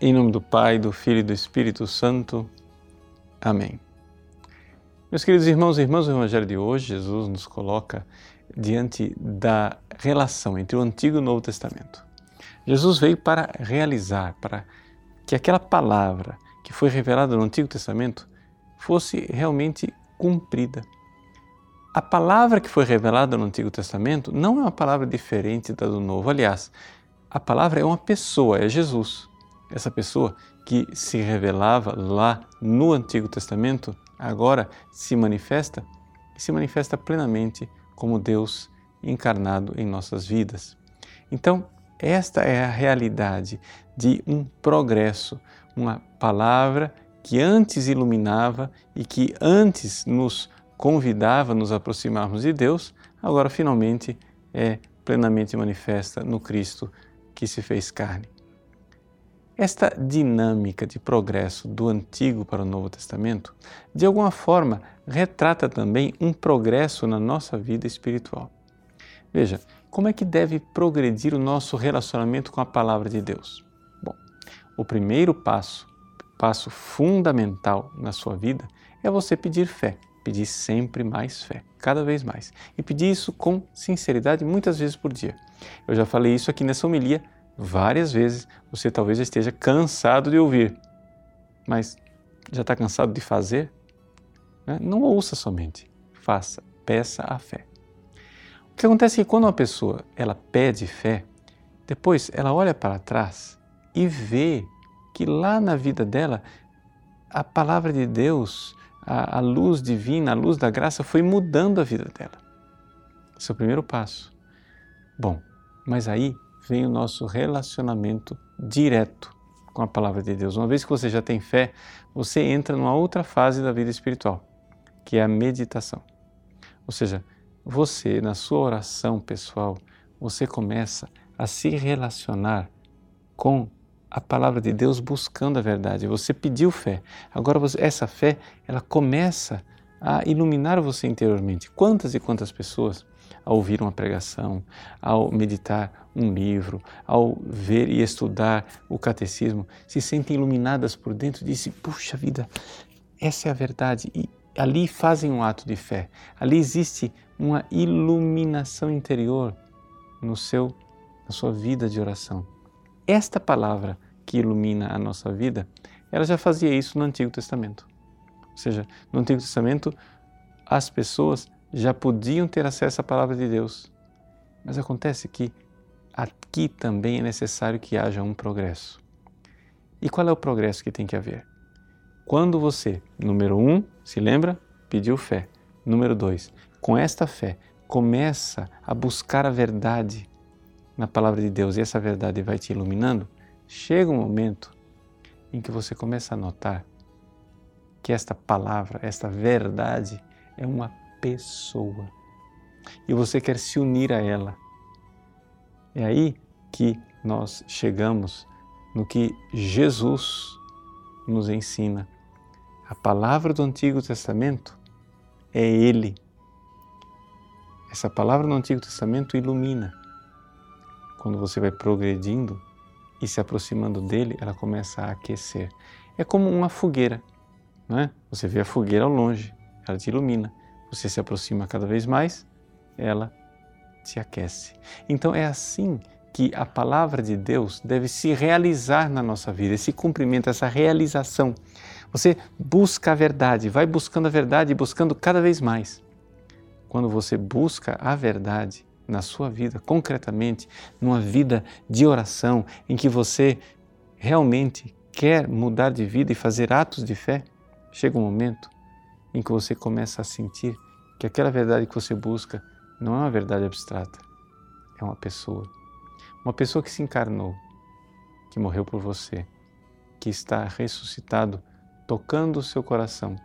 Em nome do Pai, do Filho e do Espírito Santo. Amém. Meus queridos irmãos e irmãs, o Evangelho de hoje, Jesus nos coloca diante da relação entre o Antigo e o Novo Testamento. Jesus veio para realizar, para que aquela palavra que foi revelada no Antigo Testamento fosse realmente cumprida. A palavra que foi revelada no Antigo Testamento não é uma palavra diferente da do Novo. Aliás, a palavra é uma pessoa, é Jesus. Essa pessoa que se revelava lá no Antigo Testamento, agora se manifesta e se manifesta plenamente como Deus encarnado em nossas vidas. Então, esta é a realidade de um progresso, uma palavra que antes iluminava e que antes nos convidava a nos aproximarmos de Deus, agora finalmente é plenamente manifesta no Cristo que se fez carne. Esta dinâmica de progresso do Antigo para o Novo Testamento, de alguma forma, retrata também um progresso na nossa vida espiritual. Veja, como é que deve progredir o nosso relacionamento com a Palavra de Deus? Bom, o primeiro passo, passo fundamental na sua vida, é você pedir fé pedir sempre mais fé, cada vez mais. E pedir isso com sinceridade muitas vezes por dia. Eu já falei isso aqui nessa homilia várias vezes. Você talvez esteja cansado de ouvir, mas já está cansado de fazer? Né? Não ouça somente, faça, peça a fé. O que acontece é que quando uma pessoa ela pede fé, depois ela olha para trás e vê que lá na vida dela a palavra de Deus a, a luz divina, a luz da graça foi mudando a vida dela. Esse é o primeiro passo. Bom, mas aí vem o nosso relacionamento direto com a palavra de Deus. Uma vez que você já tem fé, você entra numa outra fase da vida espiritual, que é a meditação. Ou seja, você, na sua oração pessoal, você começa a se relacionar com a palavra de Deus buscando a verdade. Você pediu fé. Agora você, essa fé, ela começa a iluminar você interiormente. Quantas e quantas pessoas ao ouvir uma pregação, ao meditar um livro, ao ver e estudar o catecismo, se sentem iluminadas por dentro e dizem: "Puxa vida, essa é a verdade". E ali fazem um ato de fé. Ali existe uma iluminação interior no seu na sua vida de oração esta palavra que ilumina a nossa vida, ela já fazia isso no Antigo Testamento. Ou seja, no Antigo Testamento, as pessoas já podiam ter acesso à palavra de Deus. Mas acontece que aqui também é necessário que haja um progresso. E qual é o progresso que tem que haver? Quando você, número um, se lembra? Pediu fé. Número dois, com esta fé, começa a buscar a verdade na palavra de Deus e essa verdade vai te iluminando, chega um momento em que você começa a notar que esta palavra, esta verdade é uma pessoa e você quer se unir a ela. É aí que nós chegamos no que Jesus nos ensina. A palavra do Antigo Testamento é Ele. Essa palavra do Antigo Testamento ilumina quando você vai progredindo e se aproximando dele, ela começa a aquecer. É como uma fogueira, não é? Você vê a fogueira ao longe, ela te ilumina. Você se aproxima cada vez mais, ela te aquece. Então é assim que a palavra de Deus deve se realizar na nossa vida, esse cumprimento, essa realização. Você busca a verdade, vai buscando a verdade e buscando cada vez mais. Quando você busca a verdade, na sua vida, concretamente, numa vida de oração em que você realmente quer mudar de vida e fazer atos de fé, chega um momento em que você começa a sentir que aquela verdade que você busca não é uma verdade abstrata, é uma pessoa. Uma pessoa que se encarnou, que morreu por você, que está ressuscitado, tocando o seu coração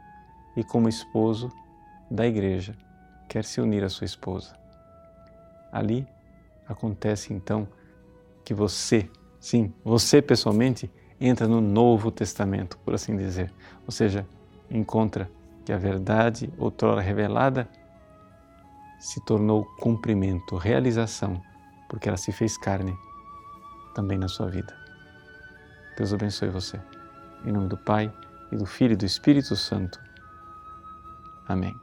e, como esposo da igreja, quer se unir à sua esposa. Ali acontece então que você, sim, você pessoalmente, entra no Novo Testamento, por assim dizer. Ou seja, encontra que a verdade outrora revelada se tornou cumprimento, realização, porque ela se fez carne também na sua vida. Deus abençoe você. Em nome do Pai, e do Filho e do Espírito Santo. Amém.